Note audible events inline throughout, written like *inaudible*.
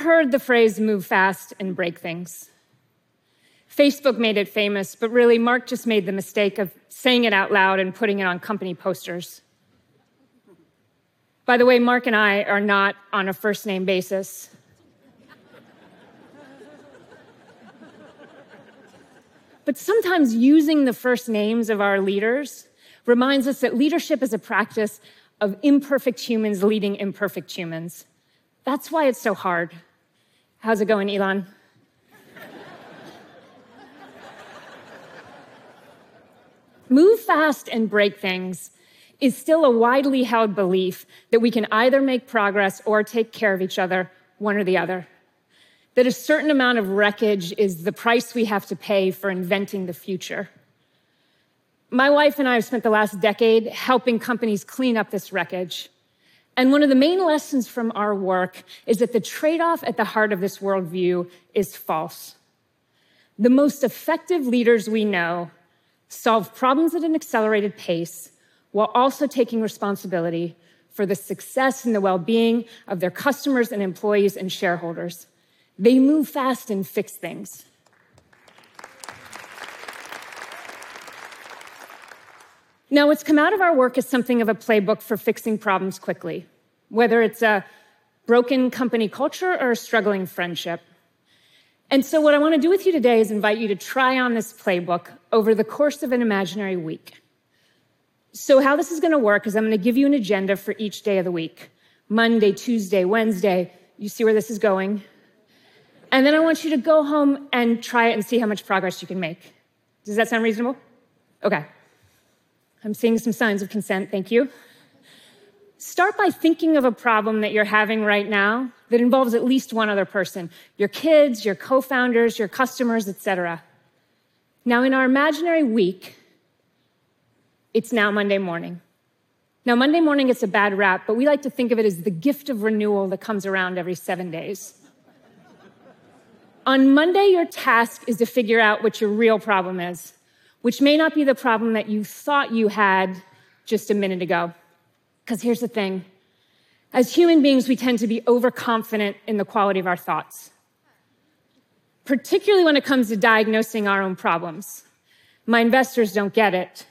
Heard the phrase move fast and break things. Facebook made it famous, but really, Mark just made the mistake of saying it out loud and putting it on company posters. By the way, Mark and I are not on a first name basis. but sometimes using the first names of our leaders reminds us that leadership is a practice of imperfect humans leading imperfect humans. That's why it's so hard. How's it going, Elon? Move fast and break things is still a widely held belief that we can either make progress or take care of each other, one or the other. That a certain amount of wreckage is the price we have to pay for inventing the future. My wife and I have spent the last decade helping companies clean up this wreckage. And one of the main lessons from our work is that the trade off at the heart of this worldview is false. The most effective leaders we know solve problems at an accelerated pace while also taking responsibility for the success and the well being of their customers and employees and shareholders. They move fast and fix things. Now, what's come out of our work is something of a playbook for fixing problems quickly, whether it's a broken company culture or a struggling friendship. And so, what I want to do with you today is invite you to try on this playbook over the course of an imaginary week. So, how this is going to work is I'm going to give you an agenda for each day of the week Monday, Tuesday, Wednesday. You see where this is going? And then I want you to go home and try it and see how much progress you can make. Does that sound reasonable? Okay. I'm seeing some signs of consent. Thank you. Start by thinking of a problem that you're having right now that involves at least one other person your kids, your co founders, your customers, etc. Now, in our imaginary week, it's now Monday morning. Now, Monday morning gets a bad rap, but we like to think of it as the gift of renewal that comes around every seven days. On Monday, your task is to figure out what your real problem is, which may not be the problem that you thought you had just a minute ago. Because here's the thing as human beings, we tend to be overconfident in the quality of our thoughts, particularly when it comes to diagnosing our own problems. My investors don't get it.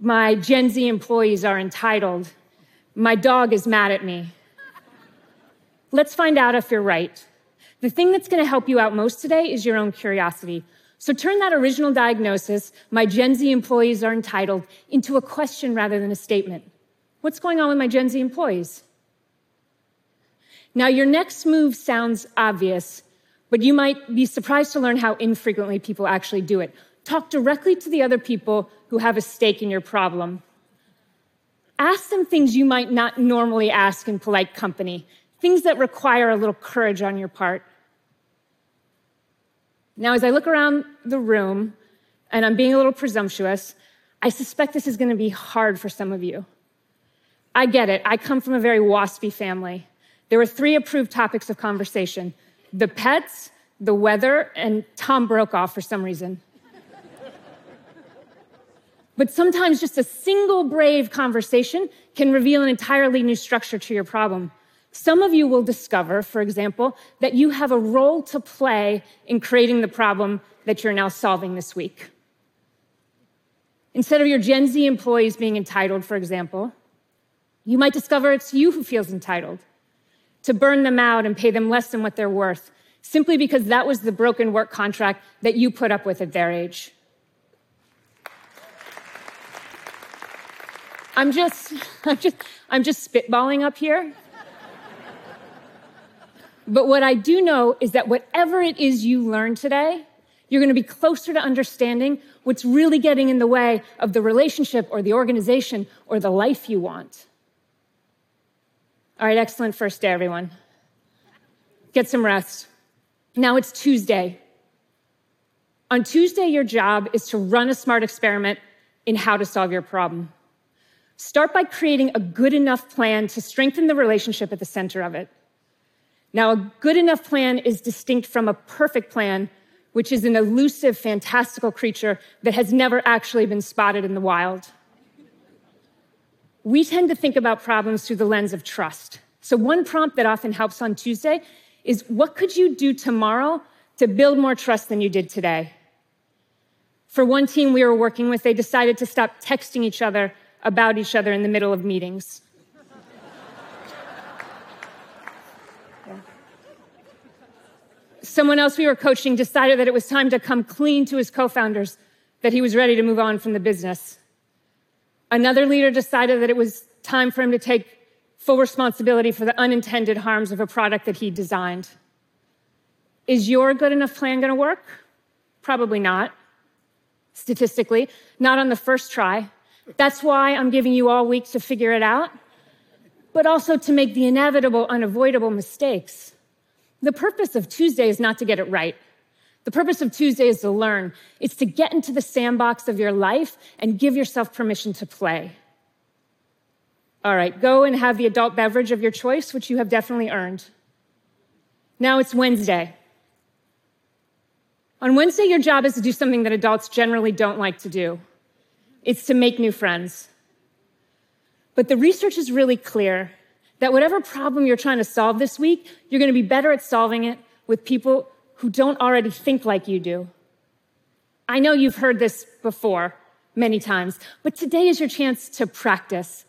My Gen Z employees are entitled. My dog is mad at me. Let's find out if you're right. The thing that's going to help you out most today is your own curiosity. So turn that original diagnosis, my Gen Z employees are entitled, into a question rather than a statement. What's going on with my Gen Z employees? Now, your next move sounds obvious, but you might be surprised to learn how infrequently people actually do it. Talk directly to the other people who have a stake in your problem. Ask them things you might not normally ask in polite company, things that require a little courage on your part. Now, as I look around the room, and I'm being a little presumptuous, I suspect this is going to be hard for some of you. I get it. I come from a very waspy family. There were three approved topics of conversation the pets, the weather, and Tom Brokaw for some reason. but sometimes just a single brave conversation can reveal an entirely new structure to your problem. Some of you will discover, for example, that you have a role to play in creating the problem that you're now solving this week. Instead of your Gen Z employees being entitled, for example, you might discover it's you who feels entitled to burn them out and pay them less than what they're worth, simply because that was the broken work contract that you put up with at their age. I'm just, *laughs* I'm just, I'm just spitballing up here. But what I do know is that whatever it is you learn today, you're going to be closer to understanding what's really getting in the way of the relationship or the organization or the life you want. All right, excellent first day, everyone. Get some rest. Now it's Tuesday. On Tuesday, your job is to run a smart experiment in how to solve your problem. Start by creating a good enough plan to strengthen the relationship at the center of it. Now, a good enough plan is distinct from a perfect plan, which is an elusive, fantastical creature that has never actually been spotted in the wild we tend to think about problems through the lens of trust. So, one prompt that often helps on Tuesday is what could you do tomorrow to build more trust than you did today? For one team we were working with, they decided to stop texting each other about each other in the middle of meetings. Someone else we were coaching decided that it was time to come clean to his co founders, that he was ready to move on from the business. Another leader decided that it was time for him to take full responsibility for the unintended harms of a product that he designed. Is your good enough plan going to work? Probably not. Statistically, not on the first try. That's why I'm giving you all week to figure it out, but also to make the inevitable, unavoidable mistakes. The purpose of Tuesday is not to get it right. The purpose of Tuesday is to learn. It's to get into the sandbox of your life and give yourself permission to play. All right, go and have the adult beverage of your choice, which you have definitely earned. Now it's Wednesday. On Wednesday, your job is to do something that adults generally don't like to do it's to make new friends. But the research is really clear that whatever problem you're trying to solve this week, you're going to be better at solving it with people who don't already think like you do. I know you've heard this before many times, but today is your chance to practice.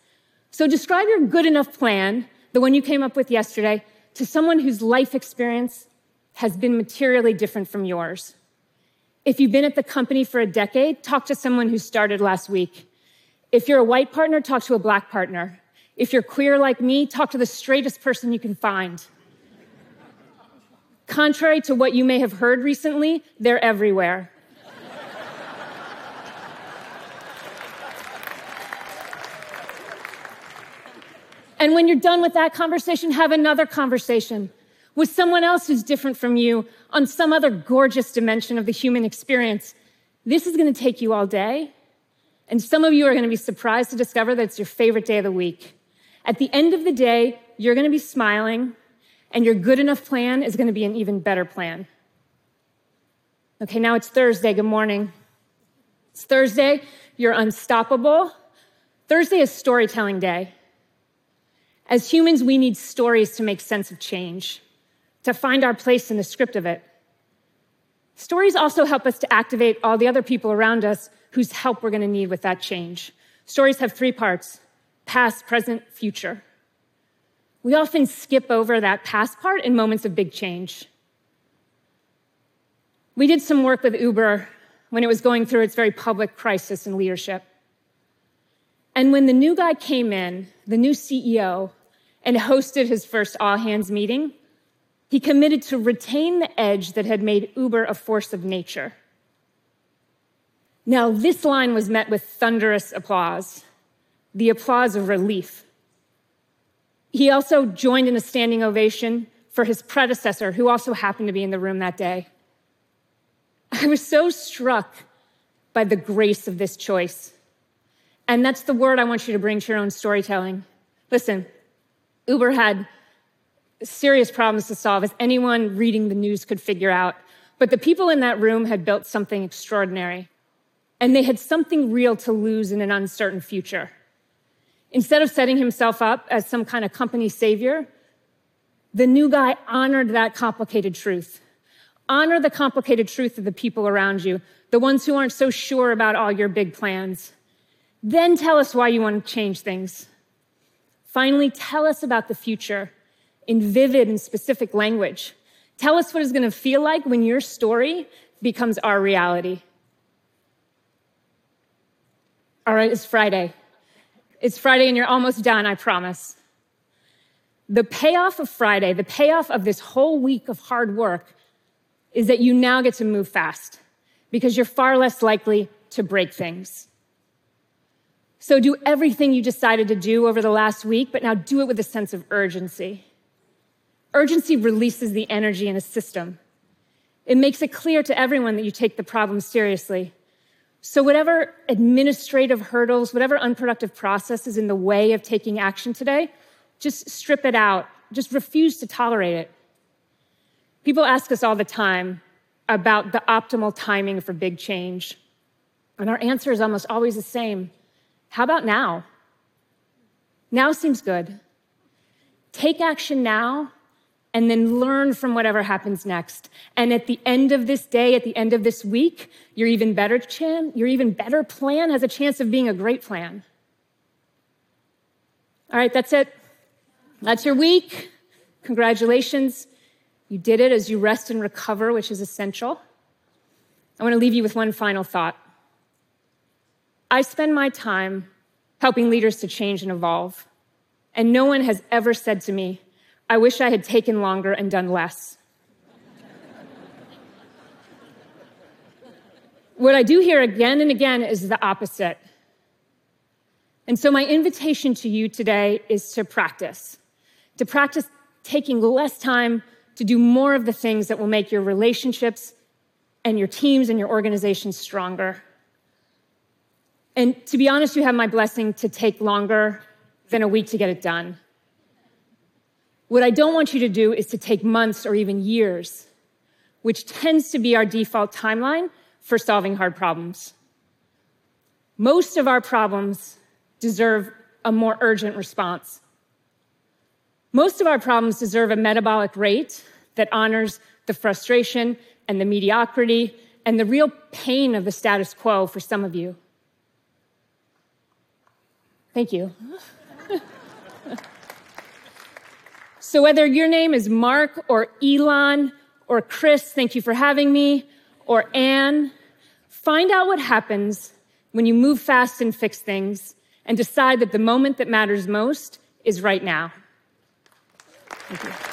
So describe your good enough plan, the one you came up with yesterday, to someone whose life experience has been materially different from yours. If you've been at the company for a decade, talk to someone who started last week. If you're a white partner, talk to a black partner. If you're queer like me, talk to the straightest person you can find. Contrary to what you may have heard recently, they're everywhere. and when you're done with that conversation, have another conversation with someone else who's different from you on some other gorgeous dimension of the human experience. This is going to take you all day. And some of you are going to be surprised to discover that it's your favorite day of the week. At the end of the day, you're going to be smiling and your good enough plan is going to be an even better plan. Okay, now it's Thursday. Good morning. It's Thursday. You're unstoppable. Thursday is storytelling day. As humans, we need stories to make sense of change, to find our place in the script of it. Stories also help us to activate all the other people around us whose help we're going to need with that change. Stories have three parts past, present, future. We often skip over that past part in moments of big change. We did some work with Uber when it was going through its very public crisis in leadership. And when the new guy came in, the new CEO, and hosted his first all hands meeting, he committed to retain the edge that had made Uber a force of nature. Now, this line was met with thunderous applause, the applause of relief. He also joined in a standing ovation for his predecessor, who also happened to be in the room that day. I was so struck by the grace of this choice. And that's the word I want you to bring to your own storytelling. Listen, Uber had serious problems to solve, as anyone reading the news could figure out. But the people in that room had built something extraordinary, and they had something real to lose in an uncertain future. Instead of setting himself up as some kind of company savior, the new guy honored that complicated truth. Honor the complicated truth of the people around you, the ones who aren't so sure about all your big plans. Then tell us why you want to change things. Finally, tell us about the future in vivid and specific language. Tell us what it's going to feel like when your story becomes our reality. All right, it's Friday. It's Friday and you're almost done, I promise. The payoff of Friday, the payoff of this whole week of hard work, is that you now get to move fast because you're far less likely to break things. So do everything you decided to do over the last week, but now do it with a sense of urgency. Urgency releases the energy in a system. It makes it clear to everyone that you take the problem seriously. So, whatever administrative hurdles, whatever unproductive process is in the way of taking action today, just strip it out. Just refuse to tolerate it. People ask us all the time about the optimal timing for big change. And our answer is almost always the same How about now? Now seems good. Take action now and then learn from whatever happens next. And at the end of this day, at the end of this week, your even better chan, your even better plan has a chance of being a great plan. All right, that's it. That's your week. Congratulations. You did it as you rest and recover, which is essential. I want to leave you with one final thought. I spend my time helping leaders to change and evolve, and no one has ever said to me, I wish I had taken longer and done less. what I do hear again and again is the opposite. And so, my invitation to you today is to practice, to practice taking less time to do more of the things that will make your relationships and your teams and your organizations stronger. And to be honest, you have my blessing to take longer than a week to get it done. What I don't want you to do is to take months or even years, which tends to be our default timeline for solving hard problems. Most of our problems deserve a more urgent response. Most of our problems deserve a metabolic rate that honors the frustration and the mediocrity and the real pain of the status quo for some of you. Thank you. *laughs* so, whether your name is Mark or Elon or Chris, thank you for having me, or Anne, find out what happens when you move fast and fix things and decide that the moment that matters most is right now. Thank you.